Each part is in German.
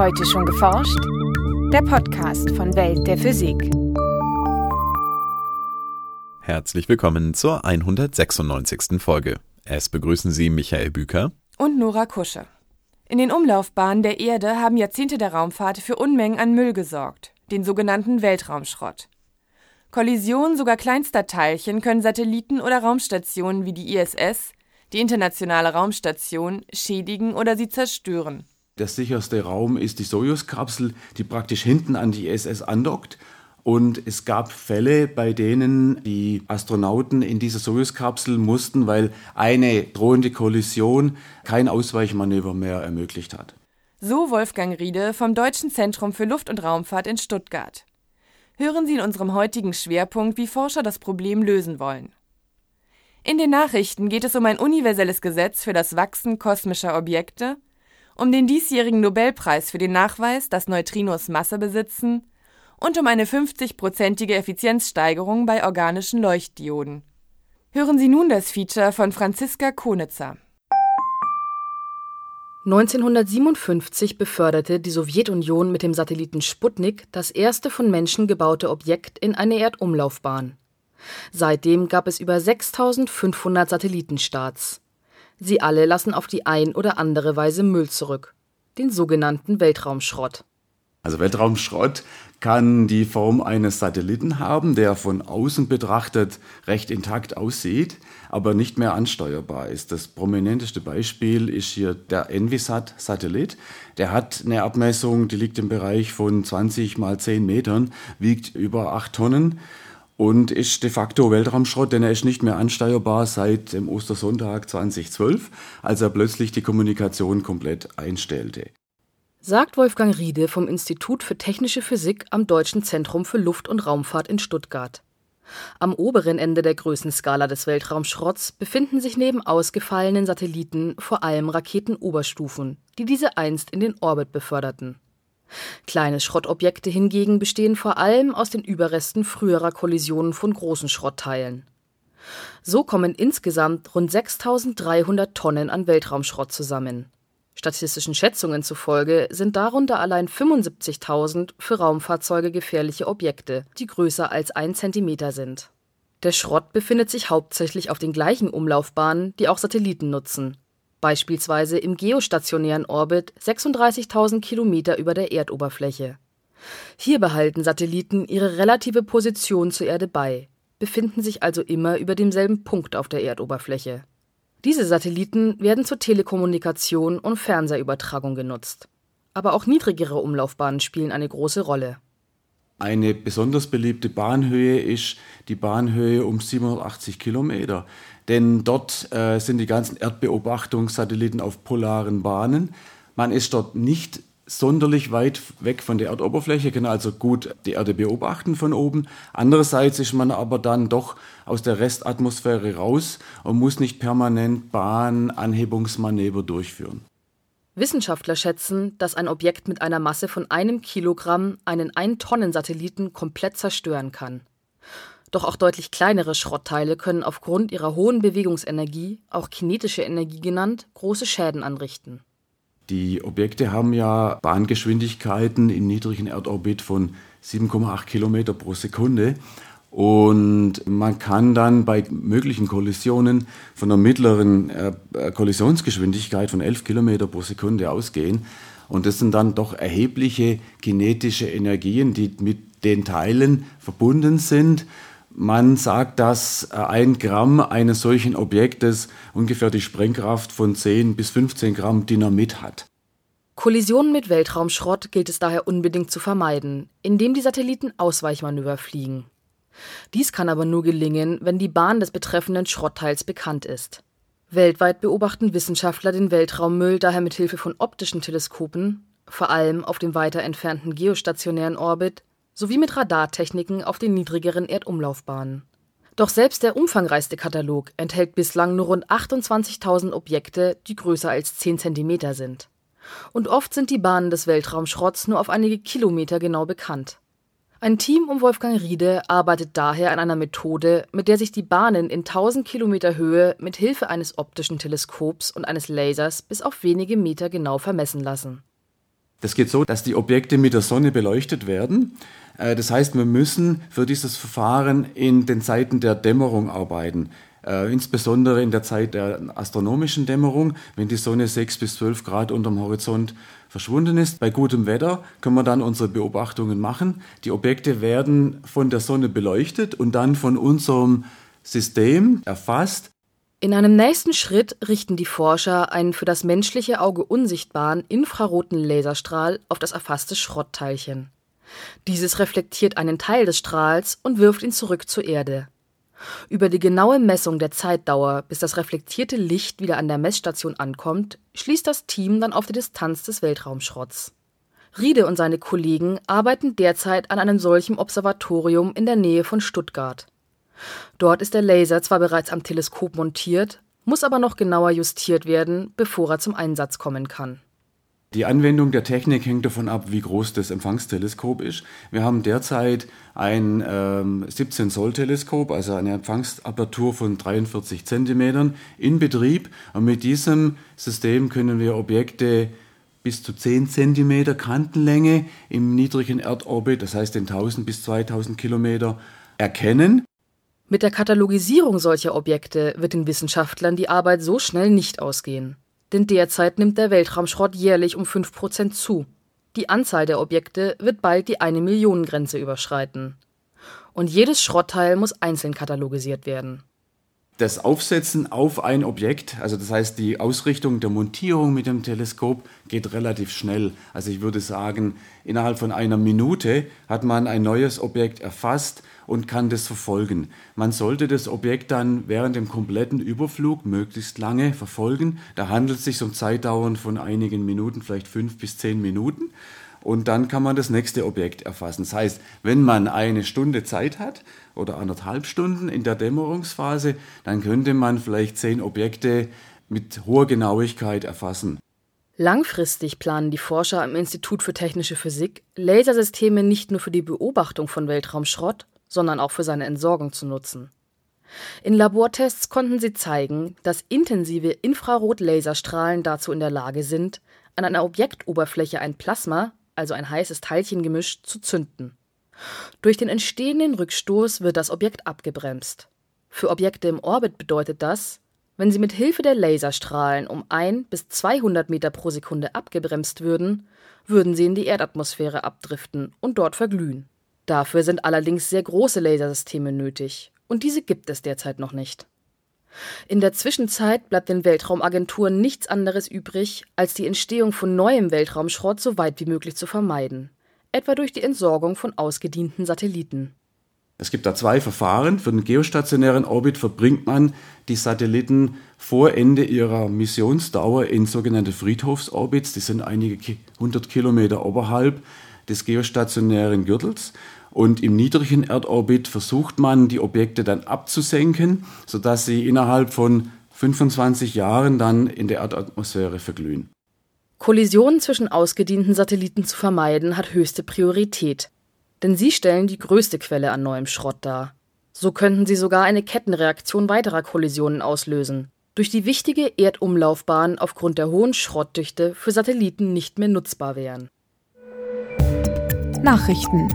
Heute schon geforscht? Der Podcast von Welt der Physik. Herzlich willkommen zur 196. Folge. Es begrüßen Sie Michael Büker und Nora Kusche. In den Umlaufbahnen der Erde haben Jahrzehnte der Raumfahrt für Unmengen an Müll gesorgt, den sogenannten Weltraumschrott. Kollisionen sogar kleinster Teilchen können Satelliten oder Raumstationen wie die ISS, die Internationale Raumstation, schädigen oder sie zerstören. Der sicherste Raum ist die Sojus-Kapsel, die praktisch hinten an die ISS andockt. Und es gab Fälle, bei denen die Astronauten in dieser Sojus-Kapsel mussten, weil eine drohende Kollision kein Ausweichmanöver mehr ermöglicht hat. So Wolfgang Riede vom Deutschen Zentrum für Luft- und Raumfahrt in Stuttgart. Hören Sie in unserem heutigen Schwerpunkt, wie Forscher das Problem lösen wollen. In den Nachrichten geht es um ein universelles Gesetz für das Wachsen kosmischer Objekte, um den diesjährigen Nobelpreis für den Nachweis, dass Neutrinos Masse besitzen, und um eine 50-prozentige Effizienzsteigerung bei organischen Leuchtdioden. Hören Sie nun das Feature von Franziska Konitzer. 1957 beförderte die Sowjetunion mit dem Satelliten Sputnik das erste von Menschen gebaute Objekt in eine Erdumlaufbahn. Seitdem gab es über 6500 Satellitenstarts. Sie alle lassen auf die ein oder andere Weise Müll zurück, den sogenannten Weltraumschrott. Also Weltraumschrott kann die Form eines Satelliten haben, der von außen betrachtet recht intakt aussieht, aber nicht mehr ansteuerbar ist. Das prominenteste Beispiel ist hier der Envisat-Satellit. Der hat eine Abmessung, die liegt im Bereich von 20 mal 10 Metern, wiegt über 8 Tonnen und ist de facto Weltraumschrott, denn er ist nicht mehr ansteuerbar seit dem Ostersonntag 2012, als er plötzlich die Kommunikation komplett einstellte. Sagt Wolfgang Riede vom Institut für Technische Physik am Deutschen Zentrum für Luft- und Raumfahrt in Stuttgart. Am oberen Ende der Größenskala des Weltraumschrotts befinden sich neben ausgefallenen Satelliten vor allem Raketenoberstufen, die diese einst in den Orbit beförderten. Kleine Schrottobjekte hingegen bestehen vor allem aus den Überresten früherer Kollisionen von großen Schrottteilen. So kommen insgesamt rund 6300 Tonnen an Weltraumschrott zusammen. Statistischen Schätzungen zufolge sind darunter allein 75.000 für Raumfahrzeuge gefährliche Objekte, die größer als ein Zentimeter sind. Der Schrott befindet sich hauptsächlich auf den gleichen Umlaufbahnen, die auch Satelliten nutzen beispielsweise im geostationären Orbit 36.000 Kilometer über der Erdoberfläche. Hier behalten Satelliten ihre relative Position zur Erde bei, befinden sich also immer über demselben Punkt auf der Erdoberfläche. Diese Satelliten werden zur Telekommunikation und Fernsehübertragung genutzt. Aber auch niedrigere Umlaufbahnen spielen eine große Rolle. Eine besonders beliebte Bahnhöhe ist die Bahnhöhe um 780 Kilometer. Denn dort äh, sind die ganzen Erdbeobachtungssatelliten auf polaren Bahnen. Man ist dort nicht sonderlich weit weg von der Erdoberfläche, kann also gut die Erde beobachten von oben. Andererseits ist man aber dann doch aus der Restatmosphäre raus und muss nicht permanent Bahnanhebungsmanöver durchführen. Wissenschaftler schätzen, dass ein Objekt mit einer Masse von einem Kilogramm einen 1-Tonnen-Satelliten komplett zerstören kann. Doch auch deutlich kleinere Schrottteile können aufgrund ihrer hohen Bewegungsenergie, auch kinetische Energie genannt, große Schäden anrichten. Die Objekte haben ja Bahngeschwindigkeiten im niedrigen Erdorbit von 7,8 Kilometer pro Sekunde. Und man kann dann bei möglichen Kollisionen von einer mittleren äh, Kollisionsgeschwindigkeit von 11 Kilometer pro Sekunde ausgehen. Und das sind dann doch erhebliche kinetische Energien, die mit den Teilen verbunden sind. Man sagt, dass äh, ein Gramm eines solchen Objektes ungefähr die Sprengkraft von 10 bis 15 Gramm Dynamit hat. Kollisionen mit Weltraumschrott gilt es daher unbedingt zu vermeiden, indem die Satelliten Ausweichmanöver fliegen. Dies kann aber nur gelingen, wenn die Bahn des betreffenden Schrottteils bekannt ist. Weltweit beobachten Wissenschaftler den Weltraummüll daher mit Hilfe von optischen Teleskopen, vor allem auf dem weiter entfernten geostationären Orbit, sowie mit Radartechniken auf den niedrigeren Erdumlaufbahnen. Doch selbst der umfangreichste Katalog enthält bislang nur rund 28.000 Objekte, die größer als 10 cm sind. Und oft sind die Bahnen des Weltraumschrotts nur auf einige Kilometer genau bekannt. Ein Team um Wolfgang Riede arbeitet daher an einer Methode, mit der sich die Bahnen in 1000 Kilometer Höhe mit Hilfe eines optischen Teleskops und eines Lasers bis auf wenige Meter genau vermessen lassen. Das geht so, dass die Objekte mit der Sonne beleuchtet werden. Äh, das heißt, wir müssen für dieses Verfahren in den Zeiten der Dämmerung arbeiten. Äh, insbesondere in der Zeit der astronomischen Dämmerung, wenn die Sonne 6 bis 12 Grad unterm Horizont verschwunden ist. Bei gutem Wetter können wir dann unsere Beobachtungen machen. Die Objekte werden von der Sonne beleuchtet und dann von unserem System erfasst. In einem nächsten Schritt richten die Forscher einen für das menschliche Auge unsichtbaren infraroten Laserstrahl auf das erfasste Schrottteilchen. Dieses reflektiert einen Teil des Strahls und wirft ihn zurück zur Erde. Über die genaue Messung der Zeitdauer, bis das reflektierte Licht wieder an der Messstation ankommt, schließt das Team dann auf die Distanz des Weltraumschrotts. Riede und seine Kollegen arbeiten derzeit an einem solchen Observatorium in der Nähe von Stuttgart. Dort ist der Laser zwar bereits am Teleskop montiert, muss aber noch genauer justiert werden, bevor er zum Einsatz kommen kann die Anwendung der Technik hängt davon ab, wie groß das Empfangsteleskop ist. Wir haben derzeit ein ähm, 17-Zoll-Teleskop, also eine Empfangsapertur von 43 Zentimetern in Betrieb. Und mit diesem System können wir Objekte bis zu 10 Zentimeter Kantenlänge im niedrigen Erdorbit, das heißt in 1000 bis 2000 Kilometer, erkennen. Mit der Katalogisierung solcher Objekte wird den Wissenschaftlern die Arbeit so schnell nicht ausgehen denn derzeit nimmt der Weltraumschrott jährlich um 5 Prozent zu. Die Anzahl der Objekte wird bald die eine Million Grenze überschreiten. Und jedes Schrottteil muss einzeln katalogisiert werden. Das Aufsetzen auf ein Objekt, also das heißt die Ausrichtung der Montierung mit dem Teleskop geht relativ schnell. Also ich würde sagen, innerhalb von einer Minute hat man ein neues Objekt erfasst und kann das verfolgen. Man sollte das Objekt dann während dem kompletten Überflug möglichst lange verfolgen. Da handelt es sich um Zeitdauern von einigen Minuten, vielleicht fünf bis zehn Minuten. Und dann kann man das nächste Objekt erfassen. Das heißt, wenn man eine Stunde Zeit hat oder anderthalb Stunden in der Dämmerungsphase, dann könnte man vielleicht zehn Objekte mit hoher Genauigkeit erfassen. Langfristig planen die Forscher am Institut für Technische Physik, Lasersysteme nicht nur für die Beobachtung von Weltraumschrott, sondern auch für seine Entsorgung zu nutzen. In Labortests konnten sie zeigen, dass intensive Infrarot-Laserstrahlen dazu in der Lage sind, an einer Objektoberfläche ein Plasma, also ein heißes Teilchengemisch, zu zünden. Durch den entstehenden Rückstoß wird das Objekt abgebremst. Für Objekte im Orbit bedeutet das, wenn sie mit Hilfe der Laserstrahlen um 1 bis 200 Meter pro Sekunde abgebremst würden, würden sie in die Erdatmosphäre abdriften und dort verglühen. Dafür sind allerdings sehr große Lasersysteme nötig, und diese gibt es derzeit noch nicht. In der Zwischenzeit bleibt den Weltraumagenturen nichts anderes übrig, als die Entstehung von neuem Weltraumschrott so weit wie möglich zu vermeiden, etwa durch die Entsorgung von ausgedienten Satelliten. Es gibt da zwei Verfahren. Für den geostationären Orbit verbringt man die Satelliten vor Ende ihrer Missionsdauer in sogenannte Friedhofsorbits. Die sind einige hundert Kilometer oberhalb des geostationären Gürtels. Und im niedrigen Erdorbit versucht man, die Objekte dann abzusenken, sodass sie innerhalb von 25 Jahren dann in der Erdatmosphäre verglühen. Kollisionen zwischen ausgedienten Satelliten zu vermeiden hat höchste Priorität. Denn sie stellen die größte Quelle an neuem Schrott dar. So könnten sie sogar eine Kettenreaktion weiterer Kollisionen auslösen, durch die wichtige Erdumlaufbahnen aufgrund der hohen Schrottdichte für Satelliten nicht mehr nutzbar wären. Nachrichten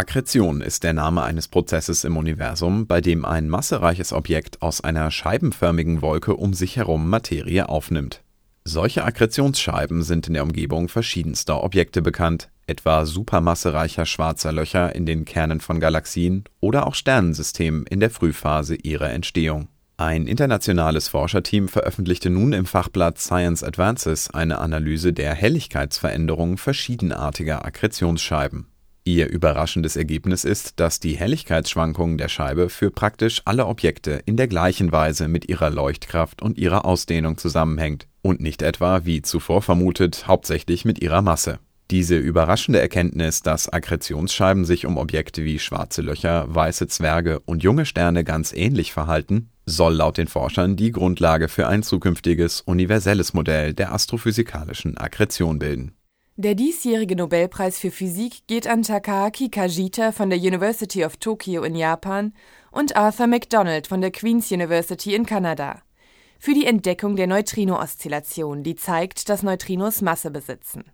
Akkretion ist der Name eines Prozesses im Universum, bei dem ein massereiches Objekt aus einer scheibenförmigen Wolke um sich herum Materie aufnimmt. Solche Akkretionsscheiben sind in der Umgebung verschiedenster Objekte bekannt, etwa supermassereicher schwarzer Löcher in den Kernen von Galaxien oder auch Sternensystemen in der Frühphase ihrer Entstehung. Ein internationales Forscherteam veröffentlichte nun im Fachblatt Science Advances eine Analyse der Helligkeitsveränderungen verschiedenartiger Akkretionsscheiben. Ihr überraschendes Ergebnis ist, dass die Helligkeitsschwankungen der Scheibe für praktisch alle Objekte in der gleichen Weise mit ihrer Leuchtkraft und ihrer Ausdehnung zusammenhängt und nicht etwa, wie zuvor vermutet, hauptsächlich mit ihrer Masse. Diese überraschende Erkenntnis, dass Akkretionsscheiben sich um Objekte wie schwarze Löcher, weiße Zwerge und junge Sterne ganz ähnlich verhalten, soll laut den Forschern die Grundlage für ein zukünftiges universelles Modell der astrophysikalischen Akkretion bilden. Der diesjährige Nobelpreis für Physik geht an Takaaki Kajita von der University of Tokyo in Japan und Arthur MacDonald von der Queen's University in Kanada. für die Entdeckung der Neutrino-Oszillation, die zeigt, dass Neutrinos Masse besitzen.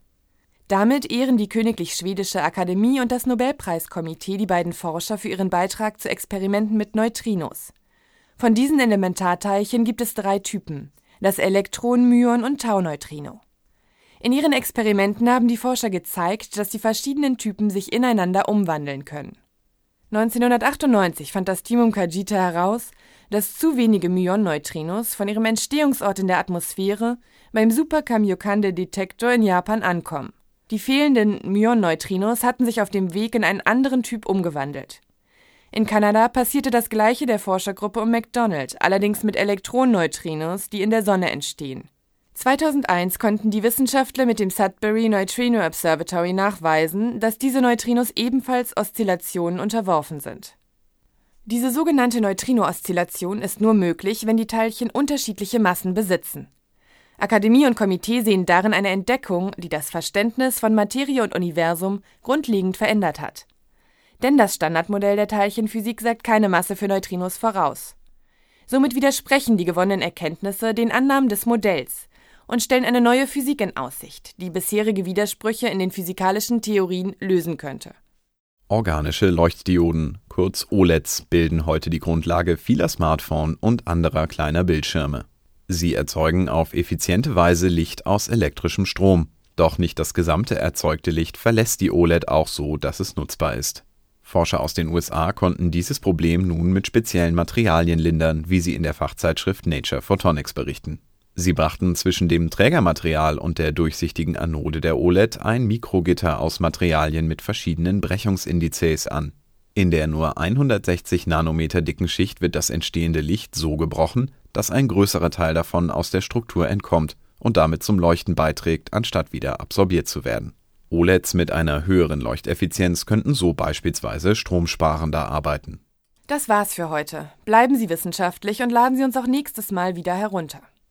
Damit ehren die Königlich Schwedische Akademie und das Nobelpreiskomitee die beiden Forscher für ihren Beitrag zu Experimenten mit Neutrinos. Von diesen Elementarteilchen gibt es drei Typen: das Elektron, Myon und Tauneutrino. In ihren Experimenten haben die Forscher gezeigt, dass die verschiedenen Typen sich ineinander umwandeln können. 1998 fand das Team um Kajita heraus, dass zu wenige Myon-Neutrinos von ihrem Entstehungsort in der Atmosphäre beim Super Kamiokande-Detektor in Japan ankommen. Die fehlenden Myon-Neutrinos hatten sich auf dem Weg in einen anderen Typ umgewandelt. In Kanada passierte das gleiche der Forschergruppe um McDonald, allerdings mit Elektronenneutrinos, die in der Sonne entstehen. 2001 konnten die Wissenschaftler mit dem Sudbury Neutrino Observatory nachweisen, dass diese Neutrinos ebenfalls Oszillationen unterworfen sind. Diese sogenannte Neutrino-Oszillation ist nur möglich, wenn die Teilchen unterschiedliche Massen besitzen. Akademie und Komitee sehen darin eine Entdeckung, die das Verständnis von Materie und Universum grundlegend verändert hat. Denn das Standardmodell der Teilchenphysik sagt keine Masse für Neutrinos voraus. Somit widersprechen die gewonnenen Erkenntnisse den Annahmen des Modells und stellen eine neue Physik in Aussicht, die bisherige Widersprüche in den physikalischen Theorien lösen könnte. Organische Leuchtdioden, kurz OLEDs, bilden heute die Grundlage vieler Smartphone und anderer kleiner Bildschirme. Sie erzeugen auf effiziente Weise Licht aus elektrischem Strom. Doch nicht das gesamte erzeugte Licht verlässt die OLED auch so, dass es nutzbar ist. Forscher aus den USA konnten dieses Problem nun mit speziellen Materialien lindern, wie sie in der Fachzeitschrift Nature Photonics berichten. Sie brachten zwischen dem Trägermaterial und der durchsichtigen Anode der OLED ein Mikrogitter aus Materialien mit verschiedenen Brechungsindizes an. In der nur 160 Nanometer dicken Schicht wird das entstehende Licht so gebrochen, dass ein größerer Teil davon aus der Struktur entkommt und damit zum Leuchten beiträgt, anstatt wieder absorbiert zu werden. OLEDs mit einer höheren Leuchteffizienz könnten so beispielsweise stromsparender arbeiten. Das war's für heute. Bleiben Sie wissenschaftlich und laden Sie uns auch nächstes Mal wieder herunter.